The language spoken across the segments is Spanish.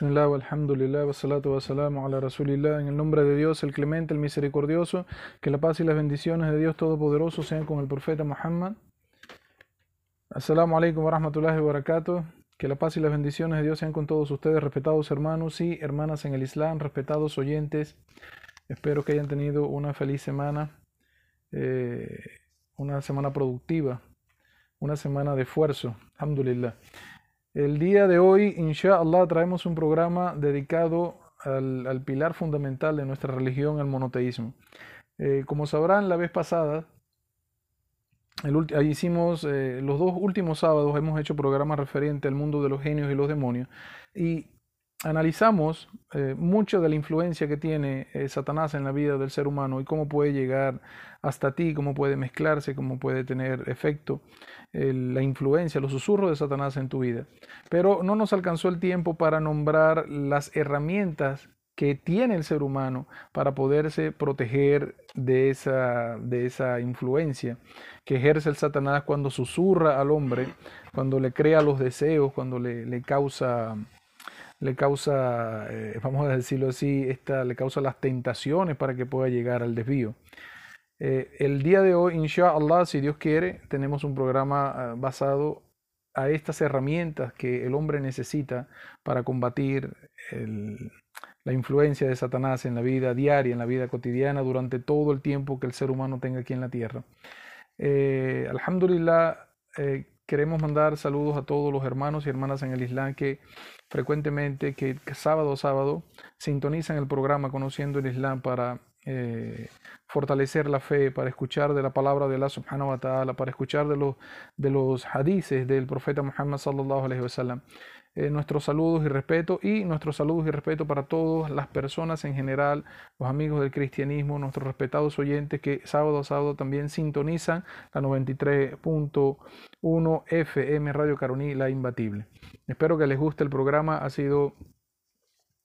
Bismillah, alhamdulillah, wassalatu wassalamu ala rasulillah. En el nombre de Dios, el clemente, el misericordioso, que la paz y las bendiciones de Dios Todopoderoso sean con el profeta Muhammad. Assalamu alaikum wa rahmatullahi wa barakatuh. Que la paz y las bendiciones de Dios sean con todos ustedes, respetados hermanos y hermanas en el Islam, respetados oyentes. Espero que hayan tenido una feliz semana, eh, una semana productiva, una semana de esfuerzo. Alhamdulillah. El día de hoy, inshallah, traemos un programa dedicado al, pilar fundamental de nuestra religión, el monoteísmo. Eh, como sabrán, la vez pasada, el, hicimos eh, los dos últimos sábados, hemos hecho programas referentes al mundo de los genios y los demonios. Y analizamos eh, mucho de la influencia que tiene Satanás en la vida del ser humano y cómo puede llegar hasta ti, cómo puede mezclarse, cómo puede tener efecto la influencia, los susurros de Satanás en tu vida. Pero no nos alcanzó el tiempo para nombrar las herramientas que tiene el ser humano para poderse proteger de esa, de esa influencia que ejerce el Satanás cuando susurra al hombre, cuando le crea los deseos, cuando le, le causa le causa, eh, vamos a decirlo así, esta, le causa las tentaciones para que pueda llegar al desvío. Eh, el día de hoy, inshallah, si Dios quiere, tenemos un programa ah, basado a estas herramientas que el hombre necesita para combatir la influencia de Satanás en la vida diaria, en la vida cotidiana, durante todo el tiempo que el ser humano tenga aquí en la tierra. Eh, alhamdulillah, eh, queremos mandar saludos a todos los hermanos y hermanas en el Islam que frecuentemente, que, sábado a sábado, sintonizan el programa Conociendo el Islam para eh, fortalecer la fe, para escuchar de la palabra de Allah subhanahu wa ta'ala, para escuchar de los, de los hadices del profeta Muhammad sallallahu alaihi wasallam. Eh, nuestros saludos y respeto y nuestros saludos y respeto para todas las personas en general, los amigos del cristianismo, nuestros respetados oyentes que sábado a sábado también sintonizan la 93.1 FM Radio Caroní, la imbatible. Espero que les guste el programa, ha sido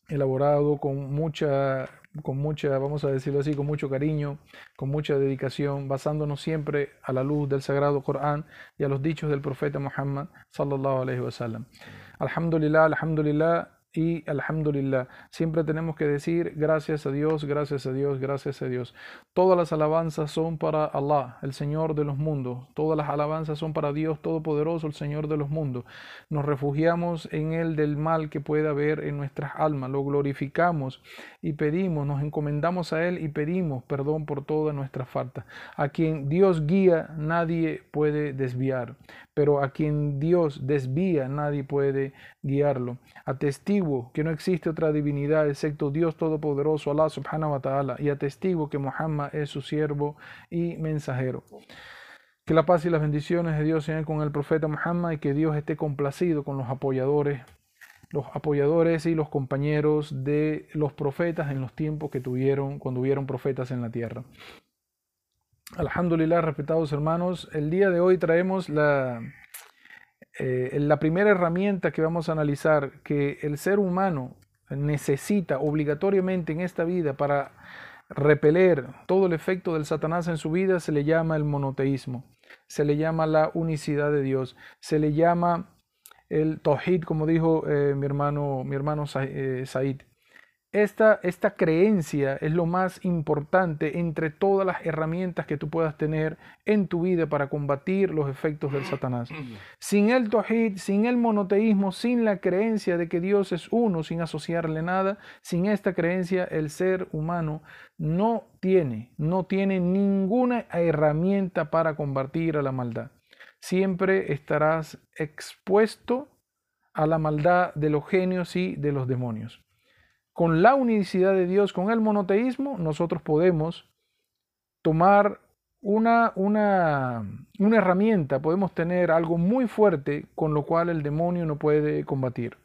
elaborado con mucha con mucha, vamos a decirlo así, con mucho cariño, con mucha dedicación, basándonos siempre a la luz del sagrado Corán y a los dichos del profeta Muhammad sallallahu alaihi wasallam. Alhamdulillah, alhamdulillah, y alhamdulillah. Siempre tenemos que decir gracias a Dios, gracias a Dios, gracias a Dios. Todas las alabanzas son para Allah, el Señor de los mundos. Todas las alabanzas son para Dios Todopoderoso, el Señor de los mundos. Nos refugiamos en Él del mal que pueda haber en nuestras almas. Lo glorificamos y pedimos, nos encomendamos a Él y pedimos perdón por todas nuestras faltas. A quien Dios guía, nadie puede desviar pero a quien Dios desvía nadie puede guiarlo. Atestigo que no existe otra divinidad excepto Dios Todopoderoso, Allah subhanahu wa ta'ala, y atestigo que Muhammad es su siervo y mensajero. Que la paz y las bendiciones de Dios sean con el profeta Muhammad y que Dios esté complacido con los apoyadores, los apoyadores y los compañeros de los profetas en los tiempos que tuvieron cuando hubieron profetas en la tierra. Alhamdulillah, respetados hermanos, el día de hoy traemos la, eh, la primera herramienta que vamos a analizar que el ser humano necesita obligatoriamente en esta vida para repeler todo el efecto del Satanás en su vida se le llama el monoteísmo, se le llama la unicidad de Dios, se le llama el Tawhid, como dijo eh, mi hermano, mi hermano eh, Said. Esta, esta, creencia es lo más importante entre todas las herramientas que tú puedas tener en tu vida para combatir los efectos del Satanás. Sin el Tawhid, sin el monoteísmo, sin la creencia de que Dios es uno, sin asociarle nada, sin esta creencia, el ser humano no tiene, no tiene ninguna herramienta para combatir a la maldad. Siempre estarás expuesto a la maldad de los genios y de los demonios con la unicidad de Dios, con el monoteísmo, nosotros podemos tomar una, una, una, herramienta, podemos tener algo muy fuerte con lo cual el demonio no puede combatir.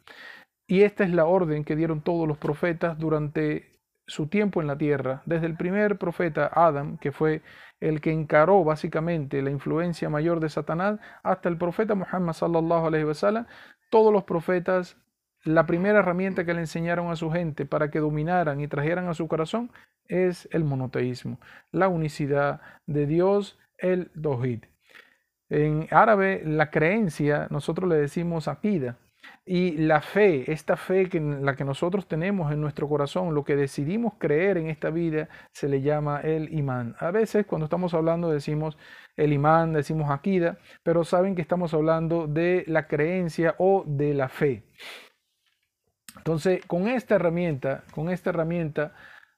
Y esta es la orden que dieron todos los profetas durante su tiempo en la tierra, desde el primer profeta Adam, que fue el que encaró básicamente la influencia mayor de Satanás, hasta el profeta Muhammad sallallahu alaihi wasallam, todos los profetas la primera herramienta que le enseñaron a su gente para que dominaran y trajeran a su corazón es el monoteísmo, la unicidad de Dios, el Dohid. En árabe, la creencia, nosotros le decimos apida. Y la fe, esta fe que la que nosotros tenemos en nuestro corazón, lo que decidimos creer en esta vida, se le llama el imán. A veces cuando estamos hablando decimos el imán, decimos akida, pero saben que estamos hablando de la creencia o de la fe. Entonces, con esta herramienta, con esta herramienta,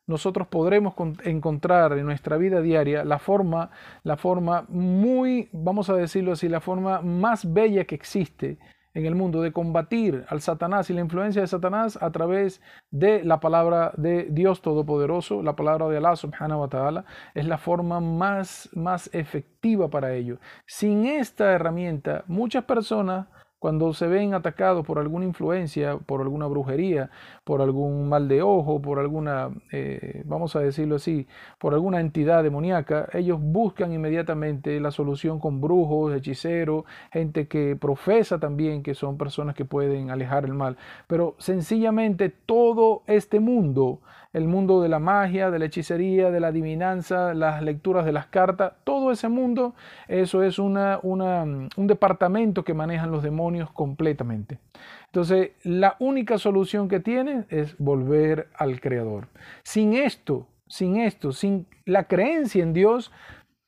nosotros podremos encontrar en nuestra vida diaria la forma, la forma muy, vamos a decirlo así, la forma más bella que existe en el mundo de combatir al Satanás y la influencia de Satanás a través de la palabra de Dios Todopoderoso, la palabra de Allah subhanahu wa ta'ala, es la forma más, más efectiva para ello. Sin esta herramienta, muchas personas cuando se ven atacados por alguna influencia, por alguna brujería, por algún mal de ojo, por alguna, eh, vamos a decirlo así, por alguna entidad demoníaca, ellos buscan inmediatamente la solución con brujos, hechiceros, gente que profesa también que son personas que pueden alejar el mal. Pero sencillamente todo este mundo el mundo de la magia, de la hechicería, de la adivinanza, las lecturas de las cartas, todo ese mundo, eso es una, un departamento que manejan los demonios completamente. Entonces, la única solución que tiene es volver al Creador. Sin esto, sin esto, sin la creencia en Dios,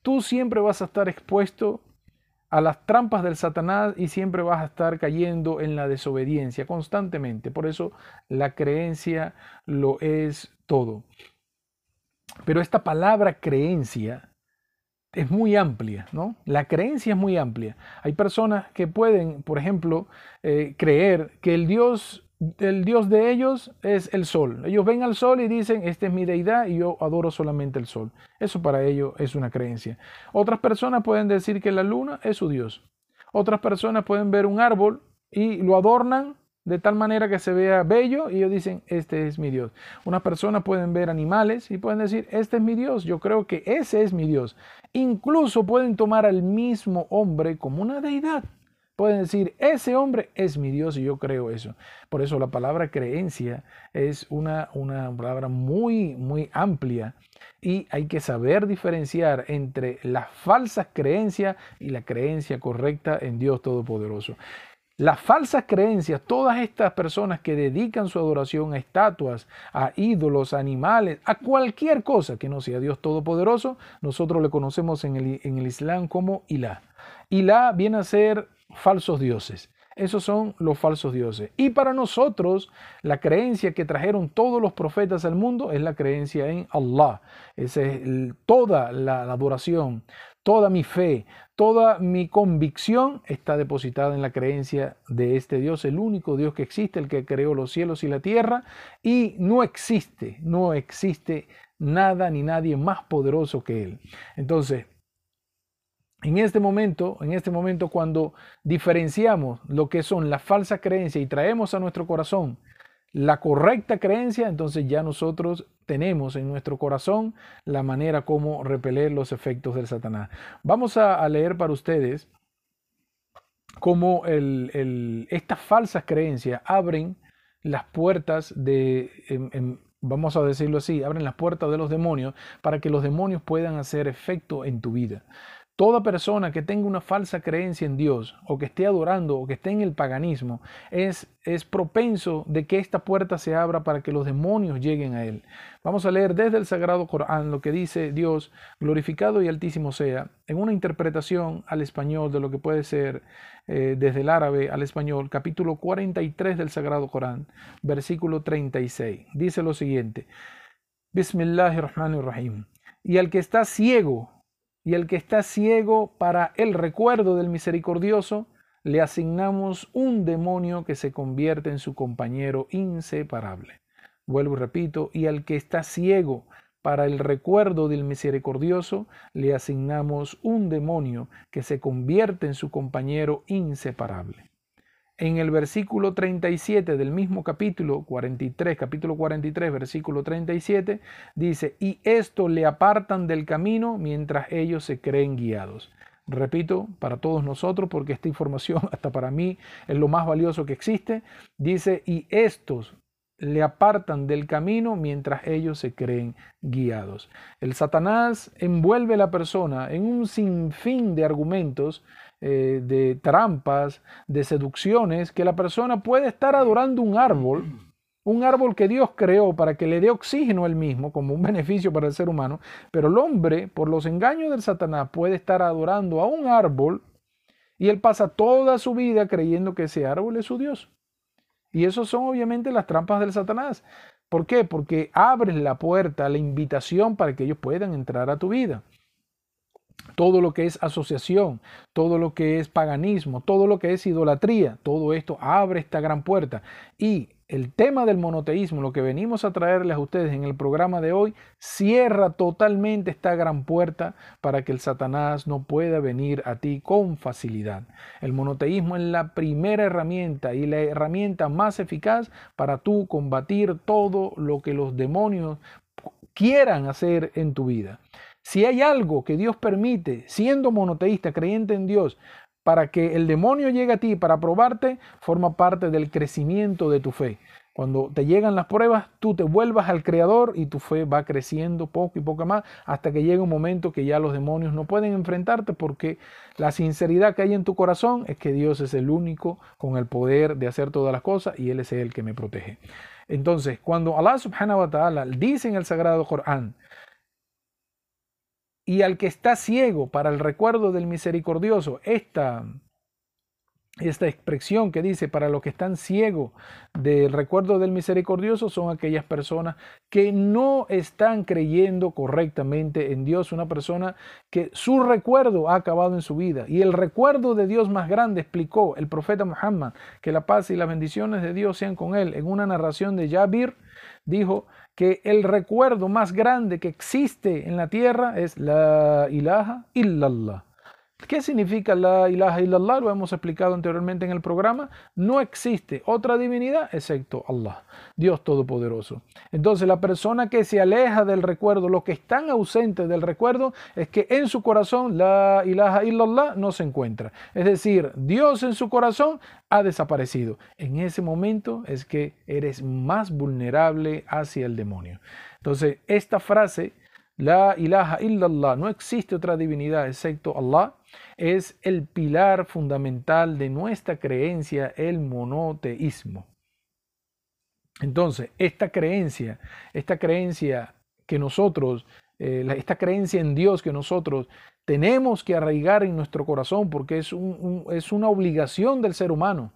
tú siempre vas a estar expuesto a las trampas del Satanás y siempre vas a estar cayendo en la desobediencia constantemente. Por eso la creencia lo es todo. Pero esta palabra creencia es muy amplia, ¿no? La creencia es muy amplia. Hay personas que pueden, por ejemplo, eh, creer que el Dios el Dios de ellos es el sol. Ellos ven al sol y dicen, esta es mi deidad y yo adoro solamente el sol. Eso para ellos es una creencia. Otras personas pueden decir que la luna es su Dios. Otras personas pueden ver un árbol y lo adornan de tal manera que se vea bello y ellos dicen, este es mi Dios. Unas personas pueden ver animales y pueden decir, este es mi Dios, yo creo que ese es mi Dios. Incluso pueden tomar al mismo hombre como una deidad. Pueden decir, ese hombre es mi Dios y yo creo eso. Por eso la palabra creencia es una, una palabra muy, muy amplia y hay que saber diferenciar entre las falsas creencias y la creencia correcta en Dios Todopoderoso. Las falsas creencias, todas estas personas que dedican su adoración a estatuas, a ídolos, a animales, a cualquier cosa que no sea Dios Todopoderoso, nosotros le conocemos en el, en el Islam como Ilah. Ilah viene a ser falsos dioses. Esos son los falsos dioses. Y para nosotros, la creencia que trajeron todos los profetas al mundo es la creencia en Allah. Esa es toda la, adoración, toda mi fe, toda mi convicción está depositada en la creencia de este Dios, el único Dios que existe, el que creó los cielos y la tierra. Y no existe, no existe nada ni nadie más poderoso que Él. Entonces, en este momento, en este momento cuando diferenciamos lo que son las falsas creencias y traemos a nuestro corazón la correcta creencia, entonces ya nosotros tenemos en nuestro corazón la manera como repeler los efectos del Satanás. Vamos a, leer para ustedes cómo estas falsas creencias abren las puertas de, vamos a decirlo así, abren las puertas de los demonios para que los demonios puedan hacer efecto en tu vida. Toda persona que tenga una falsa creencia en Dios o que esté adorando o que esté en el paganismo es, es propenso de que esta puerta se abra para que los demonios lleguen a él. Vamos a leer desde el Sagrado Corán lo que dice Dios, glorificado y altísimo sea, en una interpretación al español de lo que puede ser eh, desde el árabe al español, capítulo 43 del Sagrado Corán, versículo 36. Dice lo siguiente, Bismillahirrahmanirrahim. Y al que está ciego, y el que está ciego para el recuerdo del misericordioso, le asignamos un demonio que se convierte en su compañero inseparable. Vuelvo y repito, y al que está ciego para el recuerdo del misericordioso, le asignamos un demonio que se convierte en su compañero inseparable en el versículo 37 del mismo capítulo 43, capítulo 43, versículo 37, dice, y esto le apartan del camino mientras ellos se creen guiados. Repito, para todos nosotros, porque esta información hasta para mí es lo más valioso que existe, dice, y estos le apartan del camino mientras ellos se creen guiados. El Satanás envuelve a la persona en un sinfín de argumentos eh, de trampas, de seducciones, que la persona puede estar adorando un árbol, un árbol que Dios creó para que le dé oxígeno él mismo como un beneficio para el ser humano, pero el hombre, por los engaños del Satanás, puede estar adorando a un árbol y él pasa toda su vida creyendo que ese árbol es su Dios. Y eso son obviamente las trampas del Satanás. ¿Por qué? Porque abres la puerta, la invitación para que ellos puedan entrar a tu vida. Todo lo que es asociación, todo lo que es paganismo, todo lo que es idolatría, todo esto abre esta gran puerta. Y el tema del monoteísmo, lo que venimos a traerles a ustedes en el programa de hoy, cierra totalmente esta gran puerta para que el Satanás no pueda venir a ti con facilidad. El monoteísmo es la primera herramienta y la herramienta más eficaz para tú combatir todo lo que los demonios quieran hacer en tu vida. Si hay algo que Dios permite, siendo monoteísta, creyente en Dios, para que el demonio llegue a ti para probarte, forma parte del crecimiento de tu fe. Cuando te llegan las pruebas, tú te vuelvas al Creador y tu fe va creciendo poco y poco más hasta que llega un momento que ya los demonios no pueden enfrentarte porque la sinceridad que hay en tu corazón es que Dios es el único con el poder de hacer todas las cosas y Él es el que me protege. Entonces, cuando Allah subhanahu wa ta'ala dice en el Sagrado Corán, y al que está ciego para el recuerdo del misericordioso. Esta, esta expresión que dice para los que están ciegos del recuerdo del misericordioso son aquellas personas que no están creyendo correctamente en Dios, una persona que su recuerdo ha acabado en su vida. Y el recuerdo de Dios más grande explicó el profeta Muhammad, que la paz y las bendiciones de Dios sean con él, en una narración de Jabir, dijo, que el recuerdo más grande que existe en la tierra es la ilaha illallah. ¿Qué significa la ilaha illallah? Lo hemos explicado anteriormente en el programa. No existe otra divinidad excepto Allah, Dios Todopoderoso. Entonces la persona que se aleja del recuerdo, lo que están ausentes del recuerdo, es que en su corazón la ilaha illallah no se encuentra. Es decir, Dios en su corazón ha desaparecido. En ese momento es que eres más vulnerable hacia el demonio. Entonces esta frase, la ilaha illallah, no existe otra divinidad excepto Allah es el pilar fundamental de nuestra creencia, el monoteísmo. Entonces, esta creencia, esta creencia que nosotros, eh, esta creencia en Dios que nosotros tenemos que arraigar en nuestro corazón porque es, es una obligación del ser humano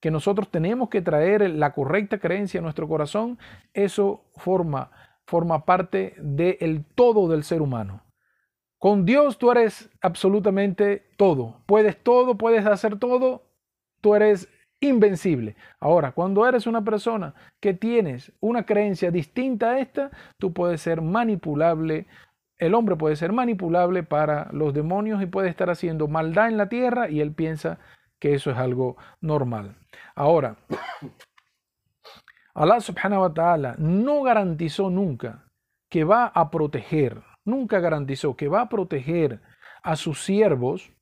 que nosotros tenemos que traer la correcta creencia a nuestro corazón, eso forma, forma parte del todo del ser humano. Con Dios tú eres absolutamente todo. Puedes todo, puedes hacer todo. Tú eres invencible. Ahora, cuando eres una persona que tienes una creencia distinta a esta, tú puedes ser manipulable. El hombre puede ser manipulable para los demonios y puede estar haciendo maldad en la tierra y él piensa que eso es algo normal. Ahora, Allah subhanahu wa ta'ala no garantizó nunca que va a proteger nunca garantizó que va a proteger a sus siervos,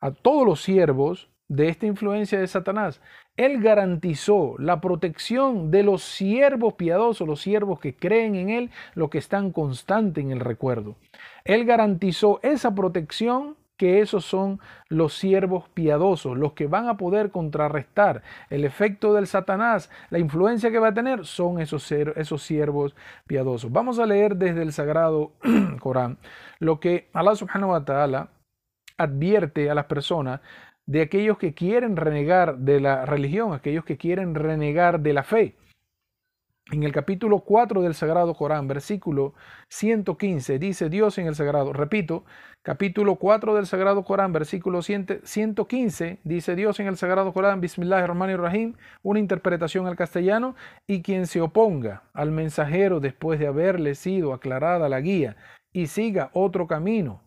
a todos los siervos de esta influencia de Satanás. Él garantizó la protección de los siervos piadosos, los siervos que creen en Él, los que están constantes en el recuerdo. Él garantizó esa protección que esos son los siervos piadosos, los que van a poder contrarrestar el efecto del Satanás, la influencia que va a tener, son esos, esos siervos piadosos. Vamos a leer desde el Sagrado Corán lo que Allah subhanahu wa ta'ala advierte a las personas de aquellos que quieren renegar de la religión, aquellos que quieren renegar de la fe. En el capítulo 4 del Sagrado Corán, versículo 115, dice Dios en el Sagrado, repito, capítulo 4 del Sagrado Corán, versículo 115, dice Dios en el Sagrado Corán, Bismillahirrahmanirrahim, una interpretación al castellano, y quien se oponga al mensajero después de haberle sido aclarada la guía y siga otro camino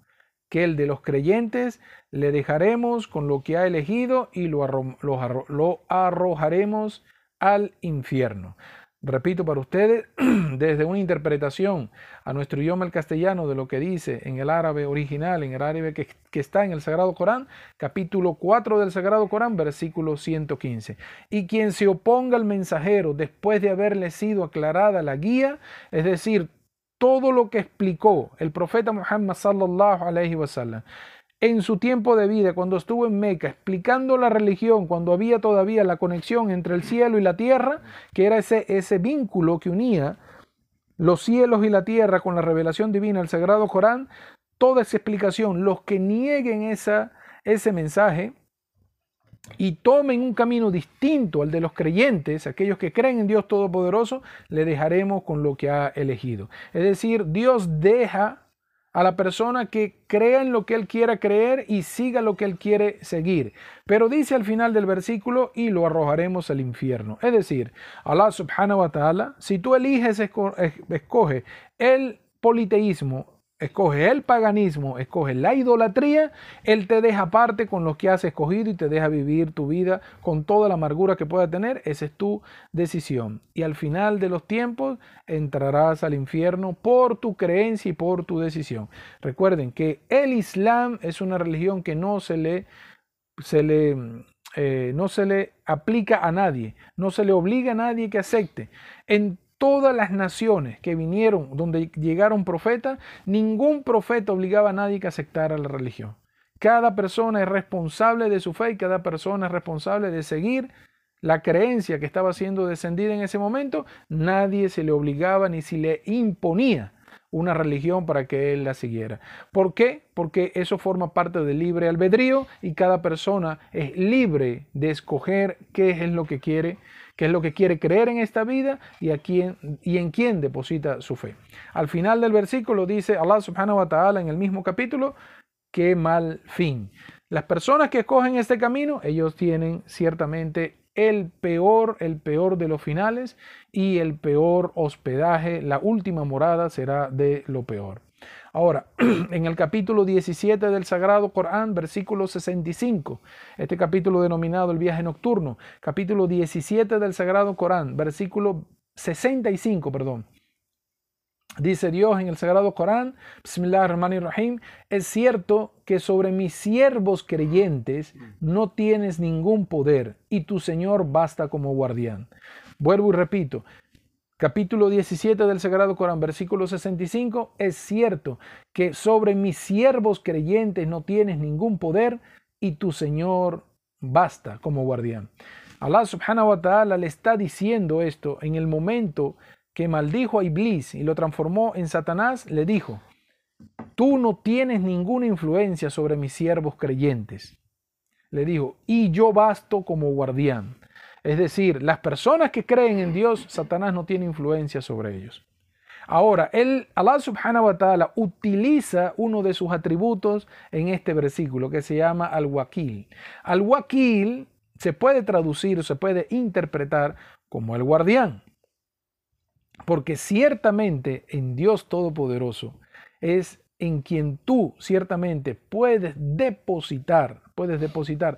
que el de los creyentes, le dejaremos con lo que ha elegido y lo arrojaremos al infierno. Repito para ustedes, desde una interpretación a nuestro idioma el castellano de lo que dice en el árabe original, en el árabe que, está en el Sagrado Corán, capítulo 4 del Sagrado Corán, versículo 115. Y quien se oponga al mensajero después de haberle sido aclarada la guía, es decir, todo lo que explicó el profeta Muhammad sallallahu alaihi wasallam, en su tiempo de vida, cuando estuvo en Meca, explicando la religión, cuando había todavía la conexión entre el cielo y la tierra, que era ese, ese vínculo que unía los cielos y la tierra con la revelación divina, el Sagrado Corán, toda esa explicación, los que nieguen esa, ese mensaje y tomen un camino distinto al de los creyentes, aquellos que creen en Dios Todopoderoso, le dejaremos con lo que ha elegido. Es decir, Dios deja a la persona que crea en lo que él quiera creer y siga lo que él quiere seguir. Pero dice al final del versículo, y lo arrojaremos al infierno. Es decir, Allah subhanahu wa ta'ala, si tú eliges, escoge el politeísmo, escoge el paganismo, escoge la idolatría, Él te deja parte con lo que has escogido y te deja vivir tu vida con toda la amargura que pueda tener. Esa es tu decisión. Y al final de los tiempos entrarás al infierno por tu creencia y por tu decisión. Recuerden que el Islam es una religión que no se le, se le eh, no se le aplica a nadie, no se le obliga a nadie que acepte. Todas las naciones que vinieron, donde llegaron profetas, ningún profeta obligaba a nadie que aceptara la religión. Cada persona es responsable de su fe y cada persona es responsable de seguir la creencia que estaba siendo descendida en ese momento. Nadie se le obligaba ni se le imponía una religión para que él la siguiera. ¿Por qué? Porque eso forma parte del libre albedrío y cada persona es libre de escoger qué es lo que quiere qué es lo que quiere creer en esta vida y, a quién, y en quién deposita su fe. Al final del versículo dice Allah subhanahu wa ta'ala en el mismo capítulo, qué mal fin. Las personas que escogen este camino, ellos tienen ciertamente el peor, el peor de los finales y el peor hospedaje, la última morada será de lo peor. Ahora, en el capítulo 17 del Sagrado Corán, versículo 65, este capítulo denominado el viaje nocturno, capítulo 17 del Sagrado Corán, versículo 65, perdón. Dice Dios en el Sagrado Corán, Rahim, es cierto que sobre mis siervos creyentes no tienes ningún poder y tu Señor basta como guardián. Vuelvo y repito, capítulo 17 del Sagrado Corán, versículo 65, es cierto que sobre mis siervos creyentes no tienes ningún poder y tu Señor basta como guardián. Allah subhanahu wa ta'ala le está diciendo esto en el momento que maldijo a Iblis y lo transformó en Satanás, le dijo, tú no tienes ninguna influencia sobre mis siervos creyentes. Le dijo, y yo basto como guardián. Es decir, las personas que creen en Dios, Satanás no tiene influencia sobre ellos. Ahora, el, Allah subhanahu wa ta'ala utiliza uno de sus atributos en este versículo que se llama al-wakil. Al-wakil se puede traducir, se puede interpretar como el guardián. Porque ciertamente en Dios Todopoderoso es en quien tú ciertamente puedes depositar, puedes depositar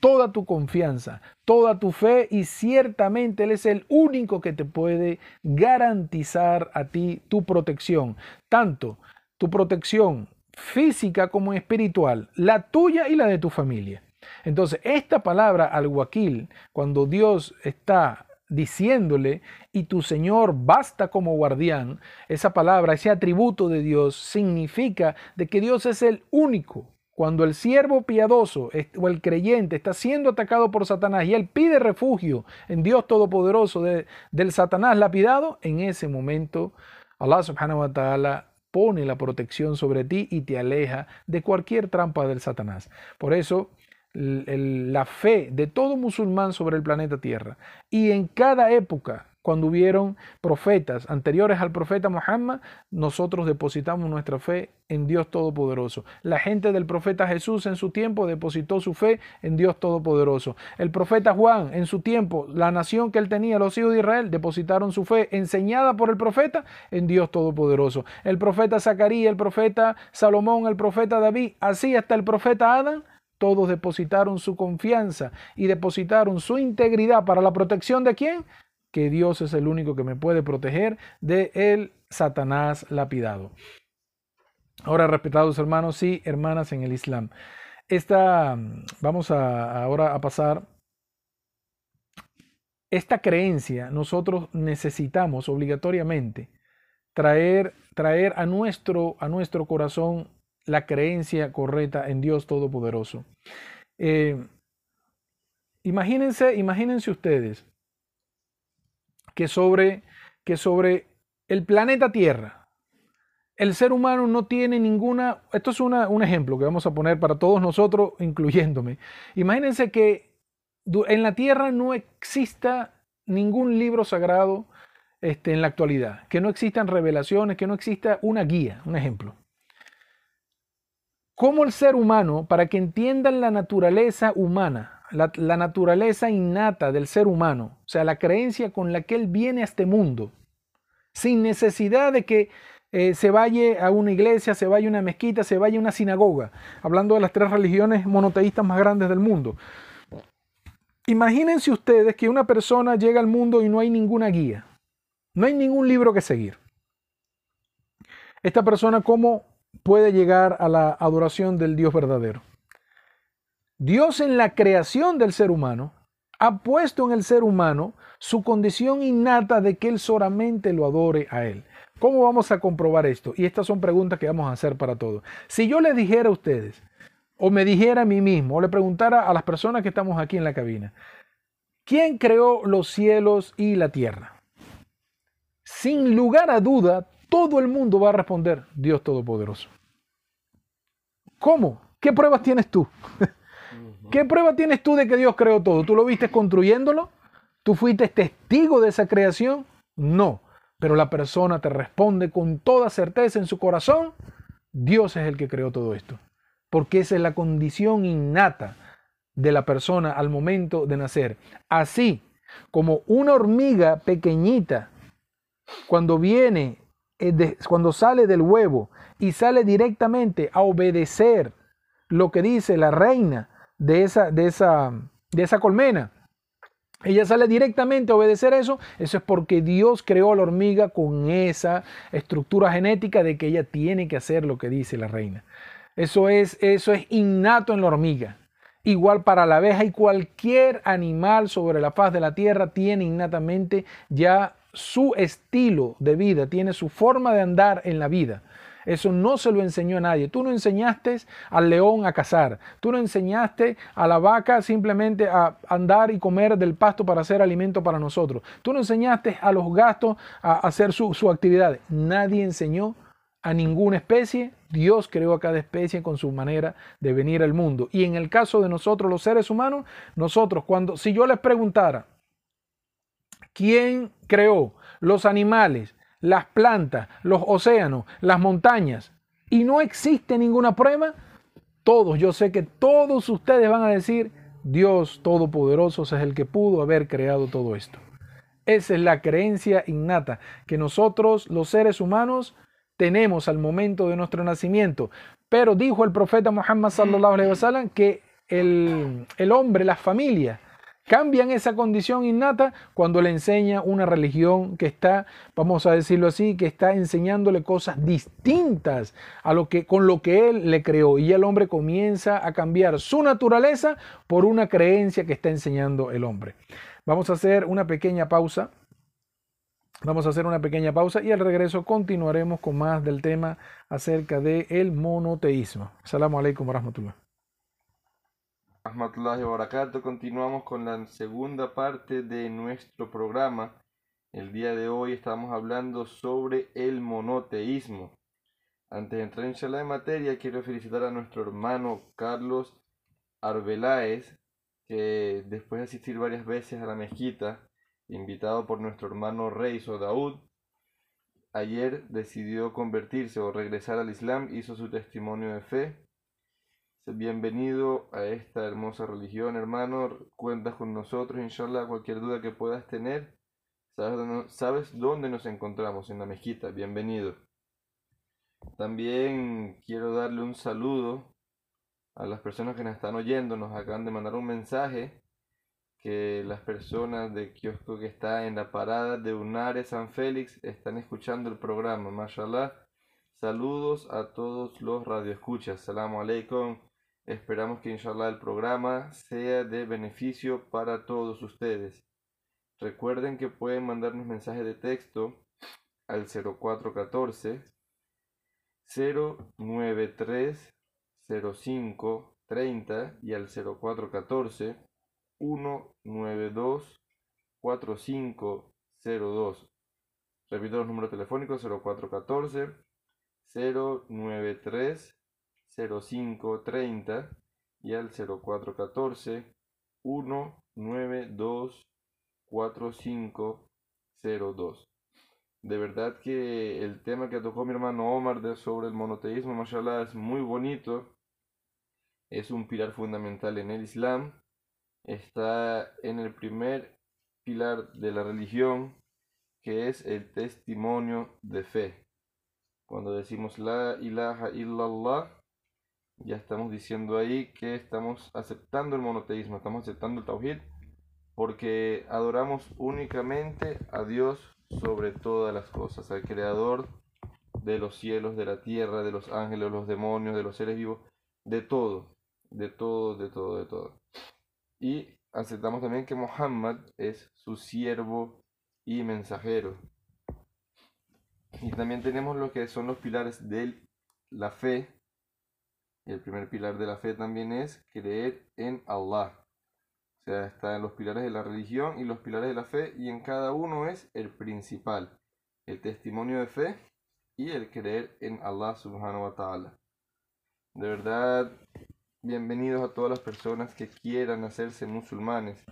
toda tu confianza, toda tu fe y ciertamente Él es el único que te puede garantizar a ti tu protección, tanto tu protección física como espiritual, la tuya y la de tu familia. Entonces, esta palabra al guaquil, cuando Dios está diciéndole, y tu Señor basta como guardián, esa palabra, ese atributo de Dios significa de que Dios es el único cuando el siervo piadoso o el creyente está siendo atacado por Satanás y él pide refugio en Dios Todopoderoso del Satanás lapidado, en ese momento Allah subhanahu wa ta'ala pone la protección sobre ti y te aleja de cualquier trampa del Satanás. Por eso la fe de todo musulmán sobre el planeta Tierra y en cada época cuando hubieron profetas anteriores al profeta Muhammad, nosotros depositamos nuestra fe en Dios Todopoderoso. La gente del profeta Jesús en su tiempo depositó su fe en Dios Todopoderoso. El profeta Juan en su tiempo, la nación que él tenía, los hijos de Israel, depositaron su fe enseñada por el profeta en Dios Todopoderoso. El profeta Zacarías, el profeta Salomón, el profeta David, así hasta el profeta Adán, todos depositaron su confianza y depositaron su integridad para la protección de quién? Que Dios es el único que me puede proteger de el Satanás lapidado. Ahora, respetados hermanos y hermanas en el Islam, esta, vamos a, ahora a pasar. Esta creencia nosotros necesitamos obligatoriamente traer, traer a, nuestro, a nuestro corazón la creencia correcta en Dios Todopoderoso. Eh, imagínense, imagínense ustedes que sobre, que sobre el planeta Tierra, el ser humano no tiene ninguna, esto es un ejemplo que vamos a poner para todos nosotros, incluyéndome. Imagínense que en la Tierra no exista ningún libro sagrado este, en la actualidad, que no existan revelaciones, que no exista una guía, un ejemplo. ¿Cómo el ser humano, para que entiendan la naturaleza humana, la, naturaleza innata del ser humano, o sea, la creencia con la que él viene a este mundo, sin necesidad de que eh, se vaya a una iglesia, se vaya a una mezquita, se vaya a una sinagoga, hablando de las tres religiones monoteístas más grandes del mundo. Imagínense ustedes que una persona llega al mundo y no hay ninguna guía, no hay ningún libro que seguir. Esta persona, ¿cómo puede llegar a la adoración del Dios verdadero? Dios en la creación del ser humano ha puesto en el ser humano su condición innata de que Él solamente lo adore a Él. ¿Cómo vamos a comprobar esto? Y estas son preguntas que vamos a hacer para todos. Si yo les dijera a ustedes o me dijera a mí mismo, o le preguntara a las personas que estamos aquí en la cabina, ¿quién creó los cielos y la tierra? Sin lugar a duda, todo el mundo va a responder, Dios Todopoderoso. ¿Cómo? ¿Qué pruebas tienes tú? ¿Qué pruebas tienes tú de que Dios creó todo? ¿Tú lo viste construyéndolo? ¿Tú fuiste testigo de esa creación? No. Pero la persona te responde con toda certeza en su corazón, Dios es el que creó todo esto porque esa es la condición innata de la persona al momento de nacer. Así como una hormiga pequeñita, cuando viene, eh, cuando sale del huevo y sale directamente a obedecer lo que dice la reina de esa, de esa, de esa colmena, ella sale directamente a obedecer eso, eso es porque Dios creó a la hormiga con esa estructura genética de que ella tiene que hacer lo que dice la reina. Eso es, eso es innato en la hormiga. Igual para la abeja y cualquier animal sobre la faz de la tierra tiene innatamente ya su estilo de vida, tiene su forma de andar en la vida. Eso no se lo enseñó a nadie. Tú no enseñaste al león a cazar. Tú no enseñaste a la vaca simplemente a andar y comer del pasto para hacer alimento para nosotros. Tú no enseñaste a los gastos a hacer su, su actividad. Nadie enseñó a ninguna especie, Dios creó a cada especie con su manera de venir al mundo. Y en el caso de nosotros los seres humanos, nosotros cuando, si yo les preguntara, ¿quién creó los animales, las plantas, los océanos, las montañas? Y no existe ninguna prueba, todos, yo sé que todos ustedes van a decir, Dios Todopoderoso es el que pudo haber creado todo esto. Esa es la creencia innata que nosotros los seres humanos tenemos al momento de nuestro nacimiento. Pero dijo el profeta Muhammad sallallahu que el, el hombre, las familias, cambian esa condición innata cuando le enseña una religión que está, vamos a decirlo así, que está enseñándole cosas distintas a lo que con lo que él le creó y el hombre comienza a cambiar su naturaleza por una creencia que está enseñando el hombre. Vamos a hacer una pequeña pausa Vamos a hacer una pequeña pausa y al regreso continuaremos con más del tema acerca del el monoteísmo. Assalamu alaikum wa wa Continuamos con la segunda parte de nuestro programa. El día de hoy estamos hablando sobre el monoteísmo. Antes de entrar en materia, quiero felicitar a nuestro hermano Carlos Arbeláez, que después de asistir varias veces a la mezquita, invitado por nuestro hermano rey Sodaud, ayer decidió convertirse o regresar al Islam, hizo su testimonio de fe. Bienvenido a esta hermosa religión, hermano. Cuentas con nosotros, inshallah, cualquier duda que puedas tener. Sabes dónde nos encontramos, en la mezquita. Bienvenido. También quiero darle un saludo a las personas que nos están oyendo. Nos acaban de mandar un mensaje que las personas de kiosco que está en la parada de Unare San Félix están escuchando el programa, mashallah. Saludos a todos los radioescuchas. Salamu alaikum. Esperamos que inshallah el programa sea de beneficio para todos ustedes. Recuerden que pueden mandarnos mensajes de texto al 0414 093 05 30 y al 0414 192 4502. Repito los números telefónicos 0414 093 05 30 y al 0414 192 4502. De verdad que el tema que tocó mi hermano Omar de sobre el monoteísmo, mashallah, es muy bonito. Es un pilar fundamental en el Islam. Está en el primer pilar de la religión, que es el testimonio de fe. Cuando decimos la ilaha illallah, ya estamos diciendo ahí que estamos aceptando el monoteísmo, estamos aceptando el tawhid, porque adoramos únicamente a Dios sobre todas las cosas, al creador de los cielos, de la tierra, de los ángeles, los demonios, de los seres vivos, de todo, de todo, de todo, de todo. Y aceptamos también que Muhammad es su siervo y mensajero. Y también tenemos lo que son los pilares de la fe. El primer pilar de la fe también es creer en Allah. O sea, está en los pilares de la religión y los pilares de la fe y en cada uno es el principal. El testimonio de fe y el creer en Allah subhanahu wa ta'ala. De verdad, bienvenidos a todas las personas que quieran hacerse musulmanes.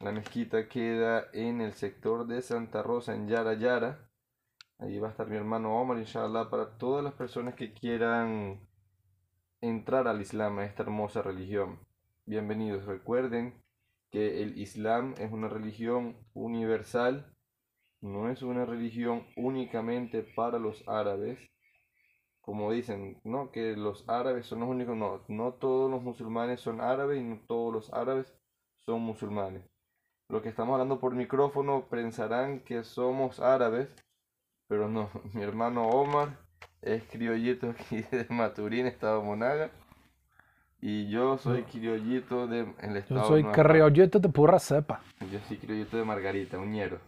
La mezquita queda en el sector de Santa Rosa, en Yara Yara. Allí va a estar mi hermano Omar, inshallah, para todas las personas que quieran entrar al Islam, a esta hermosa religión. Bienvenidos. Recuerden que el Islam es una religión universal, no es una religión únicamente para los árabes. Como dicen, ¿no? Que los árabes son los únicos. No, no todos los musulmanes son árabes y no todos los árabes son musulmanes. Lo que estamos hablando por micrófono pensarán que somos árabes, pero no, mi hermano Omar es criollito aquí de Maturín, Estado Monaga. Y yo soy criollito de el estado Yo soy Nueva criollito de pura cepa. Yo soy criollito de Margarita, uñero.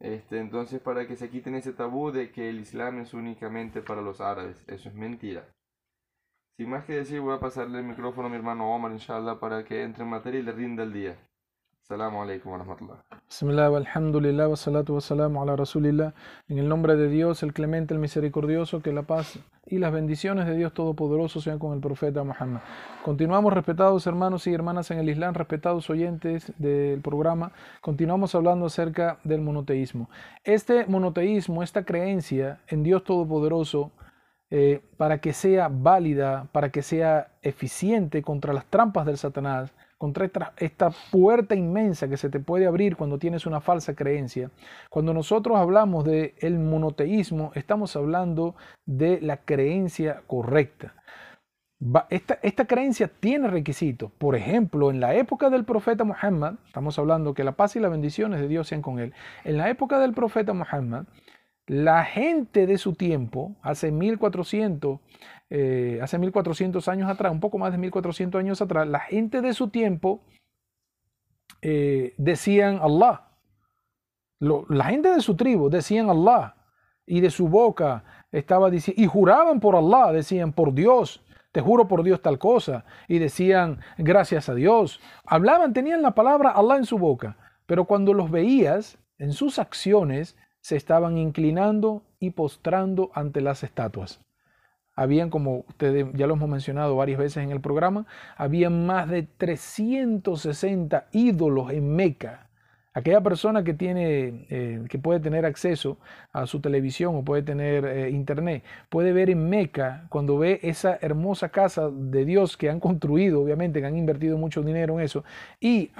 Este, entonces, para que se quiten ese tabú de que el Islam es únicamente para los árabes, eso es mentira. Sin más que decir, voy a pasarle el micrófono a mi hermano Omar, inshallah, para que entre en materia y le rinda el día. Salamu alaikum wa rahmatullah. Bismillah, alhamdulillah, wa salatu wa salamu ala rasulillah. En el nombre de Dios, el clemente, el misericordioso, que la paz y las bendiciones de Dios Todopoderoso sean con el profeta Muhammad. Continuamos, respetados hermanos y hermanas en el Islam, respetados oyentes del programa, continuamos hablando acerca del monoteísmo. Este monoteísmo, esta creencia en Dios Todopoderoso, eh, para que sea válida, para que sea eficiente contra las trampas del Satanás, contra esta, puerta inmensa que se te puede abrir cuando tienes una falsa creencia. Cuando nosotros hablamos de el monoteísmo, estamos hablando de la creencia correcta. Esta, esta creencia tiene requisitos. Por ejemplo, en la época del profeta Muhammad, estamos hablando que la paz y las bendiciones de Dios sean con él. En la época del profeta Muhammad, la gente de su tiempo, hace 1400, eh, hace 1400 años atrás, un poco más de 1400 años atrás, la gente de su tiempo eh, decían Allah. La gente de su tribu decían Allah. Y de su boca estaba diciendo, y juraban por Allah, decían por Dios, te juro por Dios tal cosa. Y decían gracias a Dios. Hablaban, tenían la palabra Allah en su boca. Pero cuando los veías en sus acciones, se estaban inclinando y postrando ante las estatuas. Habían, como ustedes ya lo hemos mencionado varias veces en el programa, habían más de 360 ídolos en Meca. Aquella persona que tiene, eh, que puede tener acceso a su televisión o puede tener eh, internet, puede ver en Meca, cuando ve esa hermosa casa de Dios que han construido, obviamente, que han invertido mucho dinero en eso, y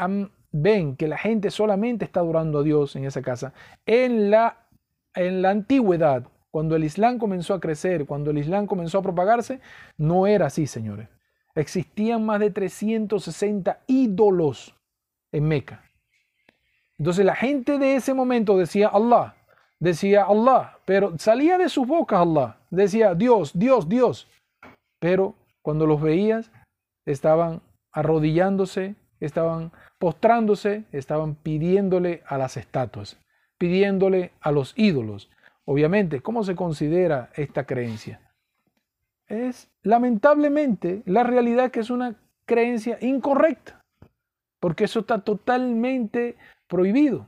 ven que la gente solamente está adorando a Dios en esa casa. En la, en la antigüedad, cuando el Islam comenzó a crecer, cuando el Islam comenzó a propagarse, no era así, señores. Existían más de 360 ídolos en Meca. Entonces la gente de ese momento decía Allah, decía Allah, pero salía de sus bocas Allah, decía Dios, Dios, Dios. Pero cuando los veías, estaban arrodillándose, estaban postrándose, estaban pidiéndole a las estatuas, pidiéndole a los ídolos. Obviamente, ¿cómo se considera esta creencia? Es lamentablemente la realidad que es una creencia incorrecta, porque eso está totalmente prohibido.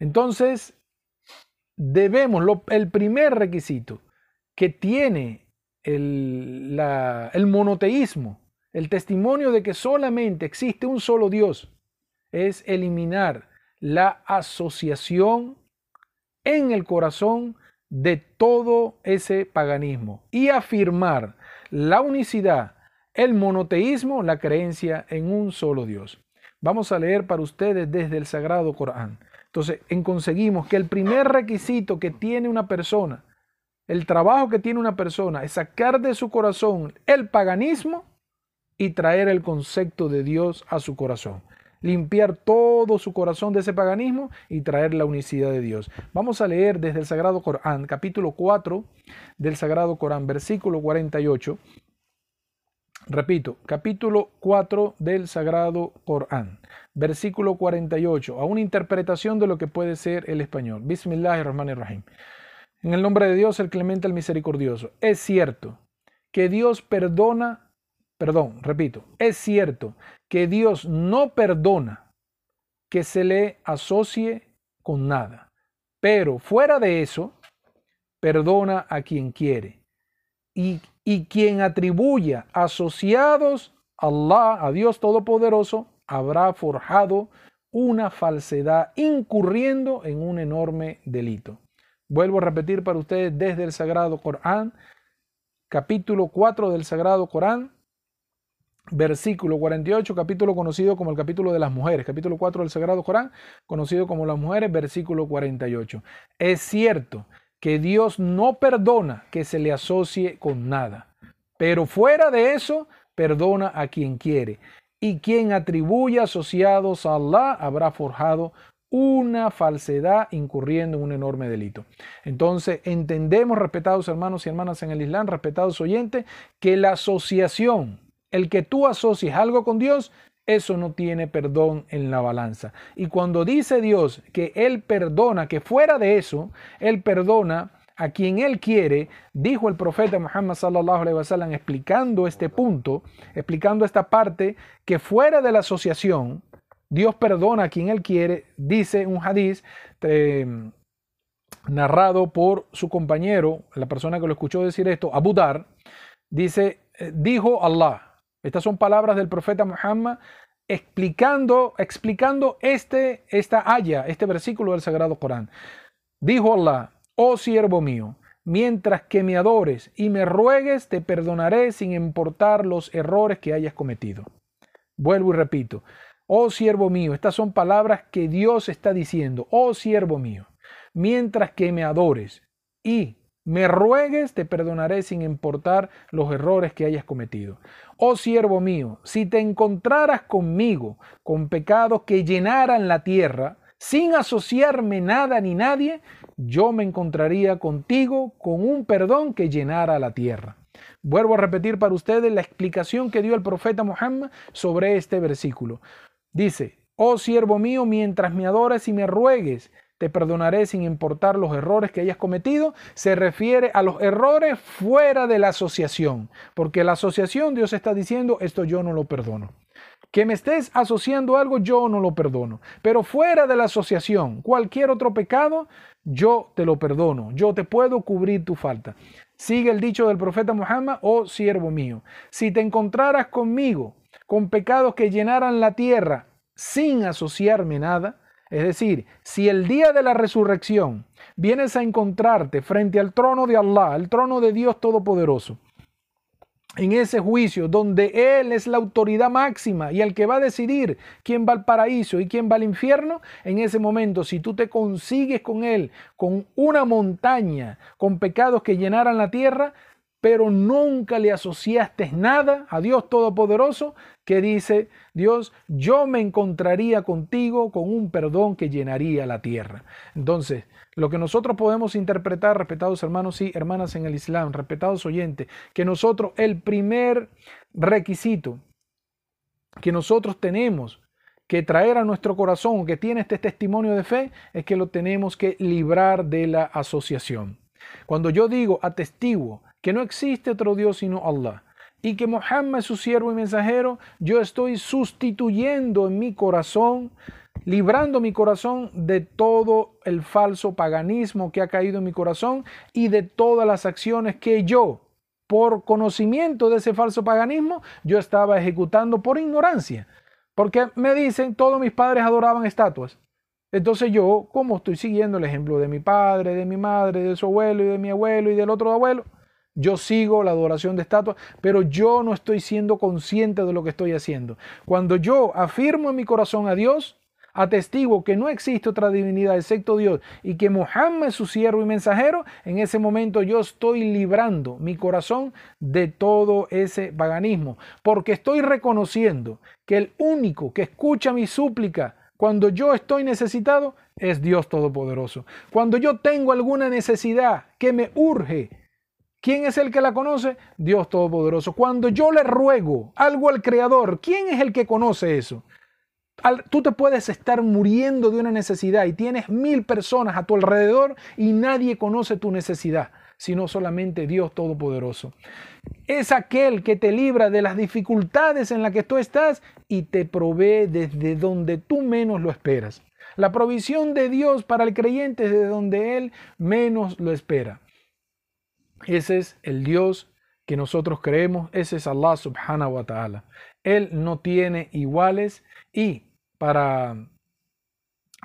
Entonces, debemos, el primer requisito que tiene el, el monoteísmo, el testimonio de que solamente existe un solo Dios, es eliminar la asociación en el corazón de todo ese paganismo y afirmar la unicidad, el monoteísmo, la creencia en un solo Dios. Vamos a leer para ustedes desde el Sagrado Corán. Entonces, en conseguimos que el primer requisito que tiene una persona, el trabajo que tiene una persona es sacar de su corazón el paganismo y traer el concepto de Dios a su corazón. Limpiar todo su corazón de ese paganismo y traer la unicidad de Dios. Vamos a leer desde el Sagrado Corán, capítulo 4 del Sagrado Corán, versículo 48. Repito, capítulo 4 del Sagrado Corán, versículo 48, a una interpretación de lo que puede ser el español. Bismillahirrahmanirrahim. En el nombre de Dios, el clemente, el misericordioso. Es cierto que Dios perdona perdón, repito, es cierto que Dios no perdona que se le asocie con nada, pero fuera de eso, perdona a quien quiere. Y, y quien atribuya asociados a Allah, a Dios Todopoderoso, habrá forjado una falsedad, incurriendo en un enorme delito. Vuelvo a repetir para ustedes desde el Sagrado Corán, capítulo 4 del Sagrado Corán, versículo 48, capítulo conocido como el capítulo de las mujeres, capítulo 4 del Sagrado Corán, conocido como las mujeres, versículo 48. Es cierto que Dios no perdona que se le asocie con nada, pero fuera de eso, perdona a quien quiere. Y quien atribuye asociados a Allah habrá forjado una falsedad incurriendo en un enorme delito. Entonces, entendemos, respetados hermanos y hermanas en el Islam, respetados oyentes, que la asociación el que tú asocies algo con Dios, eso no tiene perdón en la balanza. Y cuando dice Dios que Él perdona, que fuera de eso, Él perdona a quien Él quiere, dijo el profeta Muhammad sallallahu alaihi wasallam explicando este punto, explicando esta parte, que fuera de la asociación, Dios perdona a quien Él quiere, dice un hadiz eh, narrado por su compañero, la persona que lo escuchó decir esto, Abu Dar, dice, eh, dijo Allah, estas son palabras del profeta Muhammad explicando, explicando este, esta haya, este versículo del Sagrado Corán. Dijo Allah, oh siervo mío, mientras que me adores y me ruegues, te perdonaré sin importar los errores que hayas cometido. Vuelvo y repito, oh siervo mío, estas son palabras que Dios está diciendo, oh siervo mío, mientras que me adores y me ruegues, te perdonaré sin importar los errores que hayas cometido. Oh siervo mío, si te encontraras conmigo con pecados que llenaran la tierra, sin asociarme nada ni nadie, yo me encontraría contigo con un perdón que llenara la tierra. Vuelvo a repetir para ustedes la explicación que dio el profeta Muhammad sobre este versículo. Dice, oh siervo mío, mientras me adores y me ruegues, te perdonaré sin importar los errores que hayas cometido, se refiere a los errores fuera de la asociación, porque la asociación Dios está diciendo, esto yo no lo perdono. Que me estés asociando algo, yo no lo perdono. Pero fuera de la asociación, cualquier otro pecado, yo te lo perdono. Yo te puedo cubrir tu falta. Sigue el dicho del profeta Muhammad, oh siervo mío, si te encontraras conmigo con pecados que llenaran la tierra sin asociarme nada, es decir, si el día de la resurrección vienes a encontrarte frente al trono de Allah, el trono de Dios Todopoderoso, en ese juicio donde Él es la autoridad máxima y el que va a decidir quién va al paraíso y quién va al infierno, en ese momento, si tú te consigues con Él, con una montaña, con pecados que llenaran la tierra, pero nunca le asociaste nada a Dios Todopoderoso, que dice Dios, yo me encontraría contigo con un perdón que llenaría la tierra. Entonces, lo que nosotros podemos interpretar, respetados hermanos y hermanas en el Islam, respetados oyentes, que nosotros el primer requisito que nosotros tenemos que traer a nuestro corazón, que tiene este testimonio de fe, es que lo tenemos que librar de la asociación. Cuando yo digo atestiguo que no existe otro Dios sino Allah y que Muhammad es su siervo y mensajero, yo estoy sustituyendo en mi corazón, librando mi corazón de todo el falso paganismo que ha caído en mi corazón y de todas las acciones que yo, por conocimiento de ese falso paganismo, yo estaba ejecutando por ignorancia. Porque me dicen, todos mis padres adoraban estatuas. Entonces yo, como estoy siguiendo el ejemplo de mi padre, de mi madre, de su abuelo y de mi abuelo y del otro abuelo, yo sigo la adoración de estatuas, pero yo no estoy siendo consciente de lo que estoy haciendo. Cuando yo afirmo en mi corazón a Dios, atestigo que no existe otra divinidad excepto Dios y que Mohammed es su siervo y mensajero, en ese momento yo estoy librando mi corazón de todo ese paganismo, porque estoy reconociendo que el único que escucha mi súplica cuando yo estoy necesitado es Dios Todopoderoso. Cuando yo tengo alguna necesidad que me urge, ¿quién es el que la conoce? Dios Todopoderoso. Cuando yo le ruego algo al Creador, ¿quién es el que conoce eso? tú te puedes estar muriendo de una necesidad y tienes mil personas a tu alrededor y nadie conoce tu necesidad, sino solamente Dios Todopoderoso. Es aquel que te libra de las dificultades en las que tú estás y te provee desde donde tú menos lo esperas. La provisión de Dios para el creyente es de donde Él menos lo espera. Ese es el Dios que nosotros creemos, ese es Allah subhanahu wa ta'ala. Él no tiene iguales y para,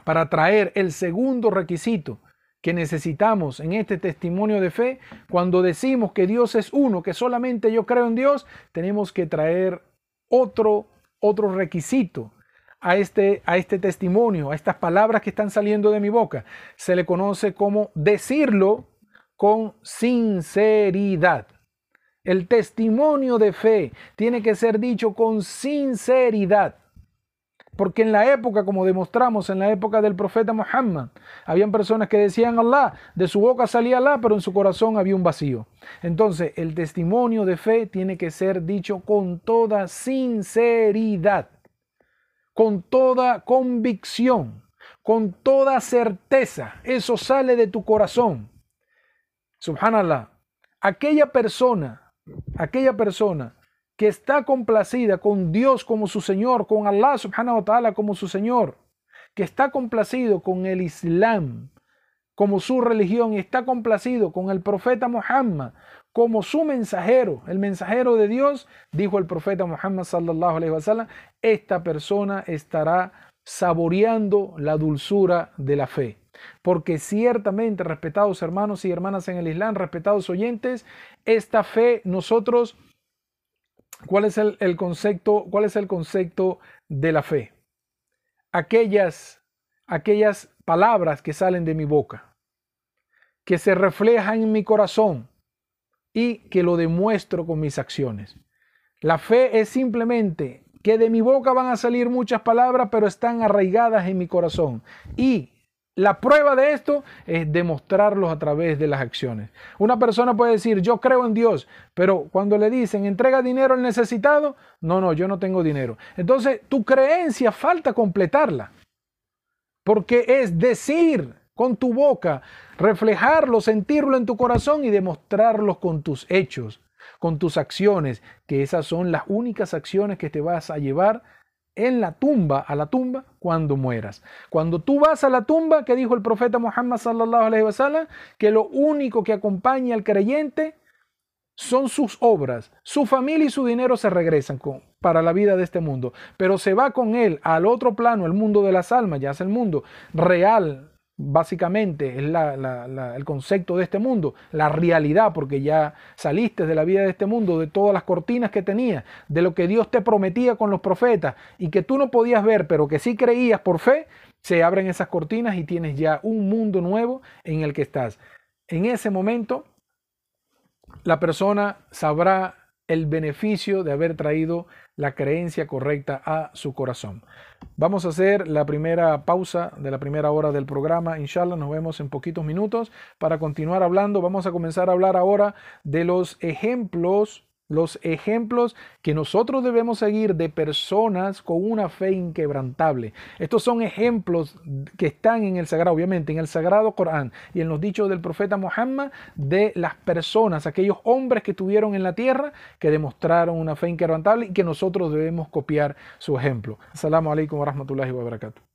para traer el segundo requisito que necesitamos en este testimonio de fe, cuando decimos que Dios es uno, que solamente yo creo en Dios, tenemos que traer otro, otro requisito a este, a este testimonio, a estas palabras que están saliendo de mi boca. Se le conoce como decirlo con sinceridad. El testimonio de fe tiene que ser dicho con sinceridad. Porque en la época, como demostramos, en la época del profeta Muhammad, habían personas que decían Allah, de su boca salía Allah, pero en su corazón había un vacío. Entonces, el testimonio de fe tiene que ser dicho con toda sinceridad, con toda convicción, con toda certeza. Eso sale de tu corazón. Subhanallah. Aquella persona, aquella persona que está complacida con Dios como su Señor, con Allah subhanahu wa ta'ala como su Señor, que está complacido con el Islam como su religión y está complacido con el profeta Muhammad como su mensajero, el mensajero de Dios, dijo el profeta Muhammad esta persona estará saboreando la dulzura de la fe. Porque ciertamente, respetados hermanos y hermanas en el Islam, respetados oyentes, esta fe nosotros ¿Cuál es el, concepto, ¿Cuál es el concepto de la fe? Aquellas, aquellas palabras que salen de mi boca, que se reflejan en mi corazón y que lo demuestro con mis acciones. La fe es simplemente que de mi boca van a salir muchas palabras, pero están arraigadas en mi corazón. Y la prueba de esto es demostrarlos a través de las acciones. Una persona puede decir, yo creo en Dios, pero cuando le dicen, entrega dinero al necesitado, no, no, yo no tengo dinero. Entonces, tu creencia falta completarla. Porque es decir con tu boca, reflejarlo, sentirlo en tu corazón y demostrarlo con tus hechos, con tus acciones, que esas son las únicas acciones que te vas a llevar en la tumba, a la tumba, cuando mueras. Cuando tú vas a la tumba, que dijo el profeta Muhammad sallallahu alaihi wasallam, que lo único que acompaña al creyente son sus obras, su familia y su dinero se regresan con, para la vida de este mundo, pero se va con él al otro plano, el mundo de las almas, ya es el mundo real, básicamente es el concepto de este mundo, la realidad, porque ya saliste de la vida de este mundo, de todas las cortinas que tenías, de lo que Dios te prometía con los profetas y que tú no podías ver, pero que sí creías por fe, se abren esas cortinas y tienes ya un mundo nuevo en el que estás. En ese momento, la persona sabrá el beneficio de haber traído la creencia correcta a su corazón. Vamos a hacer la primera pausa de la primera hora del programa. Inshallah, nos vemos en poquitos minutos para continuar hablando. Vamos a comenzar a hablar ahora de los ejemplos los ejemplos que nosotros debemos seguir de personas con una fe inquebrantable. Estos son ejemplos que están en el sagrado, obviamente, en el sagrado Corán y en los dichos del profeta Muhammad de las personas, aquellos hombres que estuvieron en la tierra que demostraron una fe inquebrantable y que nosotros debemos copiar su ejemplo. Assalamu alaikum wa wa barakatuh.